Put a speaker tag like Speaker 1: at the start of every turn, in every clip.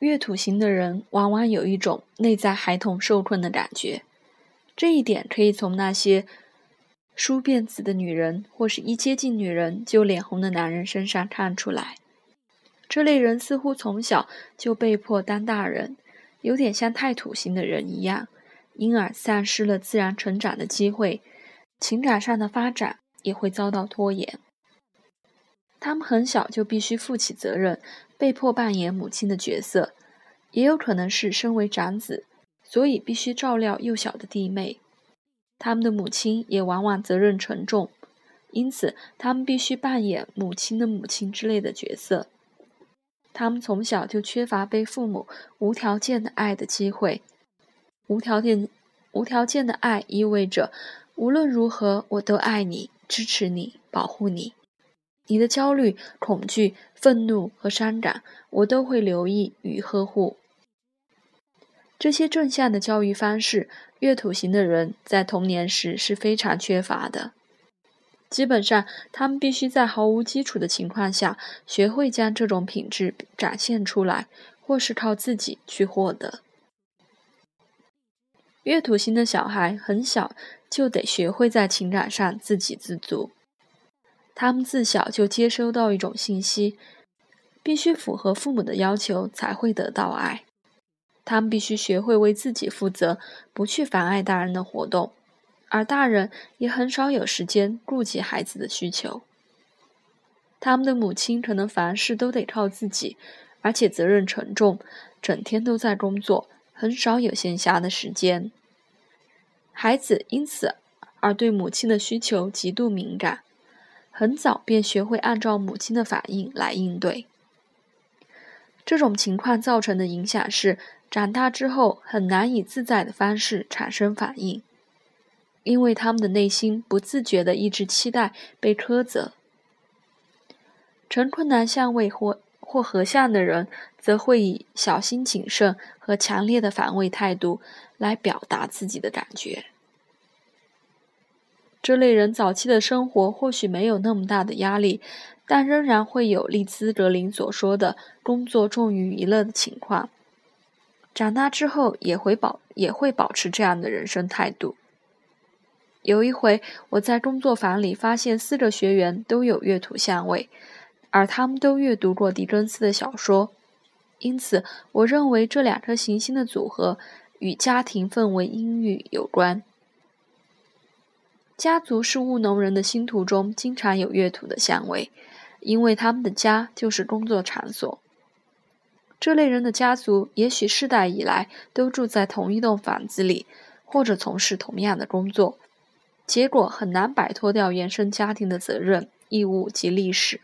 Speaker 1: 月土型的人往往有一种内在孩童受困的感觉，这一点可以从那些梳辫子的女人或是一接近女人就脸红的男人身上看出来。这类人似乎从小就被迫当大人，有点像太土型的人一样，因而丧失了自然成长的机会，情感上的发展也会遭到拖延。他们很小就必须负起责任。被迫扮演母亲的角色，也有可能是身为长子，所以必须照料幼小的弟妹。他们的母亲也往往责任沉重，因此他们必须扮演母亲的母亲之类的角色。他们从小就缺乏被父母无条件的爱的机会。无条件、无条件的爱意味着，无论如何我都爱你、支持你、保护你。你的焦虑、恐惧、愤怒和伤感，我都会留意与呵护。这些正向的教育方式，月土型的人在童年时是非常缺乏的。基本上，他们必须在毫无基础的情况下，学会将这种品质展现出来，或是靠自己去获得。月土型的小孩很小就得学会在情感上自给自足。他们自小就接收到一种信息，必须符合父母的要求才会得到爱。他们必须学会为自己负责，不去妨碍大人的活动，而大人也很少有时间顾及孩子的需求。他们的母亲可能凡事都得靠自己，而且责任沉重，整天都在工作，很少有闲暇的时间。孩子因此而对母亲的需求极度敏感。很早便学会按照母亲的反应来应对。这种情况造成的影响是，长大之后很难以自在的方式产生反应，因为他们的内心不自觉地一直期待被苛责。呈困难相位或或合相的人，则会以小心谨慎和强烈的防卫态度来表达自己的感觉。这类人早期的生活或许没有那么大的压力，但仍然会有利兹格林所说的“工作重于娱乐”的情况。长大之后也会保也会保持这样的人生态度。有一回，我在工作坊里发现四个学员都有乐土相位，而他们都阅读过狄更斯的小说，因此我认为这两颗行星的组合与家庭氛围阴郁有关。家族是务农人的星图中经常有月土的相位，因为他们的家就是工作场所。这类人的家族也许世代以来都住在同一栋房子里，或者从事同样的工作，结果很难摆脱掉原生家庭的责任、义务及历史。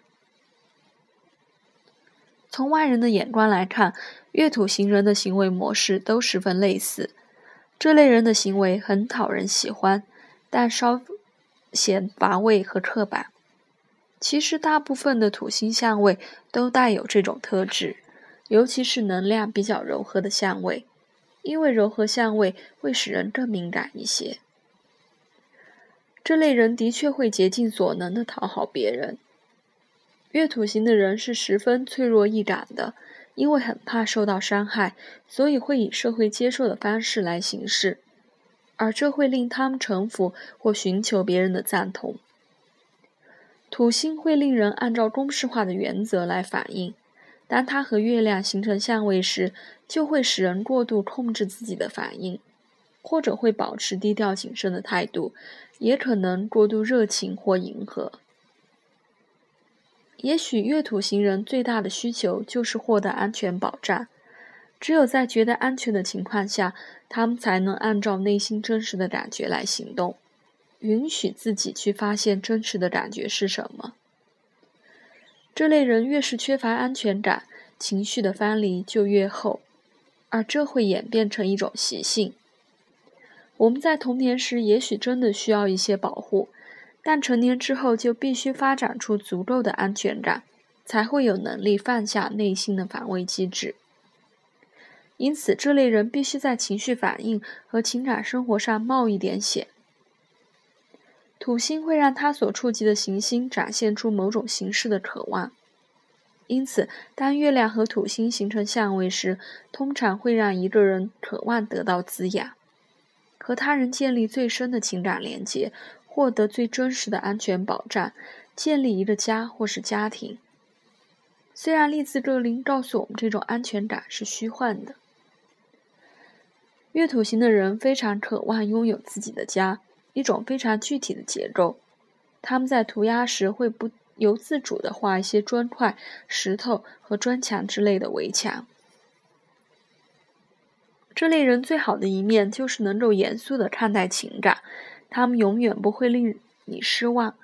Speaker 1: 从外人的眼光来看，月土型人的行为模式都十分类似。这类人的行为很讨人喜欢。但稍显乏味和刻板。其实，大部分的土星相位都带有这种特质，尤其是能量比较柔和的相位，因为柔和相位会使人更敏感一些。这类人的确会竭尽所能的讨好别人。月土型的人是十分脆弱易感的，因为很怕受到伤害，所以会以社会接受的方式来行事。而这会令他们臣服或寻求别人的赞同。土星会令人按照公式化的原则来反应，当它和月亮形成相位时，就会使人过度控制自己的反应，或者会保持低调谨慎的态度，也可能过度热情或迎合。也许月土型人最大的需求就是获得安全保障。只有在觉得安全的情况下，他们才能按照内心真实的感觉来行动，允许自己去发现真实的感觉是什么。这类人越是缺乏安全感，情绪的藩篱就越厚，而这会演变成一种习性。我们在童年时也许真的需要一些保护，但成年之后就必须发展出足够的安全感，才会有能力放下内心的防卫机制。因此，这类人必须在情绪反应和情感生活上冒一点险。土星会让他所触及的行星展现出某种形式的渴望。因此，当月亮和土星形成相位时，通常会让一个人渴望得到滋养，和他人建立最深的情感连接，获得最真实的安全保障，建立一个家或是家庭。虽然利兹格林告诉我们这种安全感是虚幻的，月土型的人非常渴望拥有自己的家，一种非常具体的结构。他们在涂鸦时会不。由自主的画一些砖块、石头和砖墙之类的围墙。这类人最好的一面就是能够严肃的看待情感，他们永远不会令你失望，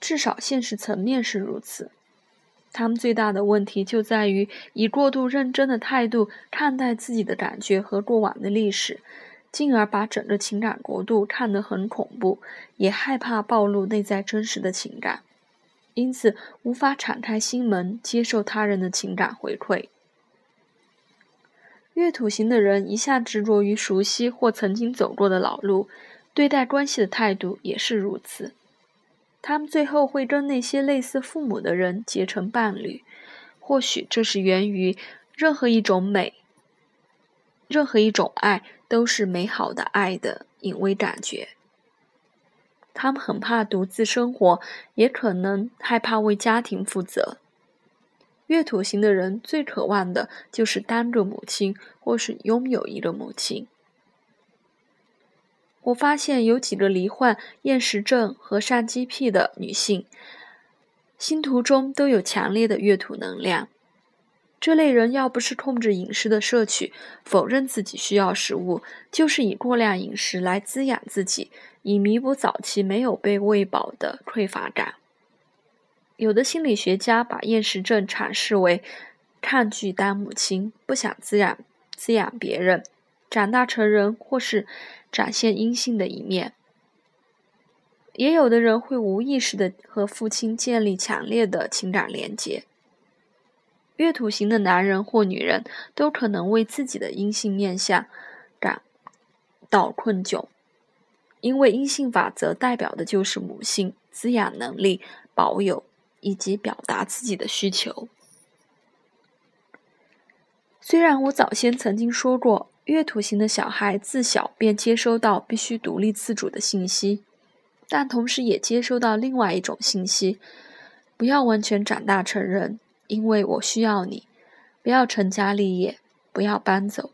Speaker 1: 至少现实层面是如此。他们最大的问题就在于以过度认真的态度看待自己的感觉和过往的历史，进而把整个情感国度看得很恐怖，也害怕暴露内在真实的情感。因此，无法敞开心门接受他人的情感回馈。月土型的人一向执着于熟悉或曾经走过的老路，对待关系的态度也是如此。他们最后会跟那些类似父母的人结成伴侣，或许这是源于任何一种美、任何一种爱都是美好的爱的隐微感觉。他们很怕独自生活，也可能害怕为家庭负责。月土型的人最渴望的就是当个母亲，或是拥有一个母亲。我发现有几个罹患厌食症和上肌癖的女性，星图中都有强烈的月土能量。这类人要不是控制饮食的摄取，否认自己需要食物，就是以过量饮食来滋养自己。以弥补早期没有被喂饱的匮乏感。有的心理学家把厌食症阐释为抗拒当母亲，不想滋养滋养别人，长大成人或是展现阴性的一面。也有的人会无意识的和父亲建立强烈的情感连结。月土型的男人或女人都可能为自己的阴性面相感到困窘。因为阴性法则代表的就是母性滋养能力保有以及表达自己的需求。虽然我早先曾经说过，月土型的小孩自小便接收到必须独立自主的信息，但同时也接收到另外一种信息：不要完全长大成人，因为我需要你；不要成家立业，不要搬走。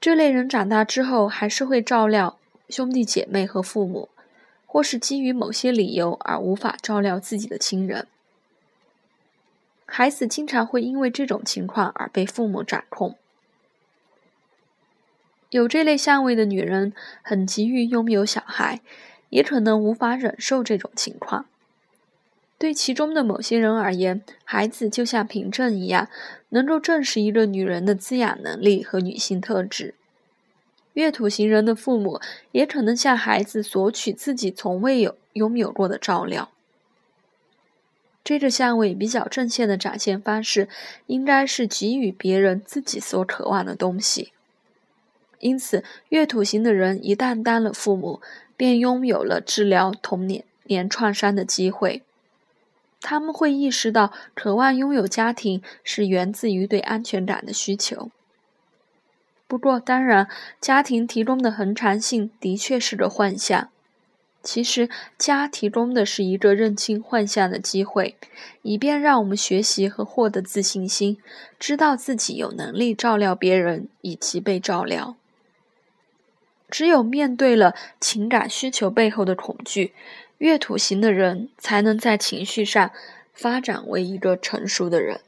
Speaker 1: 这类人长大之后还是会照料。兄弟姐妹和父母，或是基于某些理由而无法照料自己的亲人，孩子经常会因为这种情况而被父母掌控。有这类相位的女人很急于拥有小孩，也可能无法忍受这种情况。对其中的某些人而言，孩子就像凭证一样，能够证实一个女人的滋养能力和女性特质。月土型人的父母也可能向孩子索取自己从未有拥有过的照料。这个相位比较正线的展现方式，应该是给予别人自己所渴望的东西。因此，月土型的人一旦当了父母，便拥有了治疗童年年创伤的机会。他们会意识到，渴望拥有家庭是源自于对安全感的需求。不过，当然，家庭提供的恒常性的确是个幻象。其实，家提供的是一个认清幻象的机会，以便让我们学习和获得自信心，知道自己有能力照料别人以及被照料。只有面对了情感需求背后的恐惧，月土型的人才能在情绪上发展为一个成熟的人。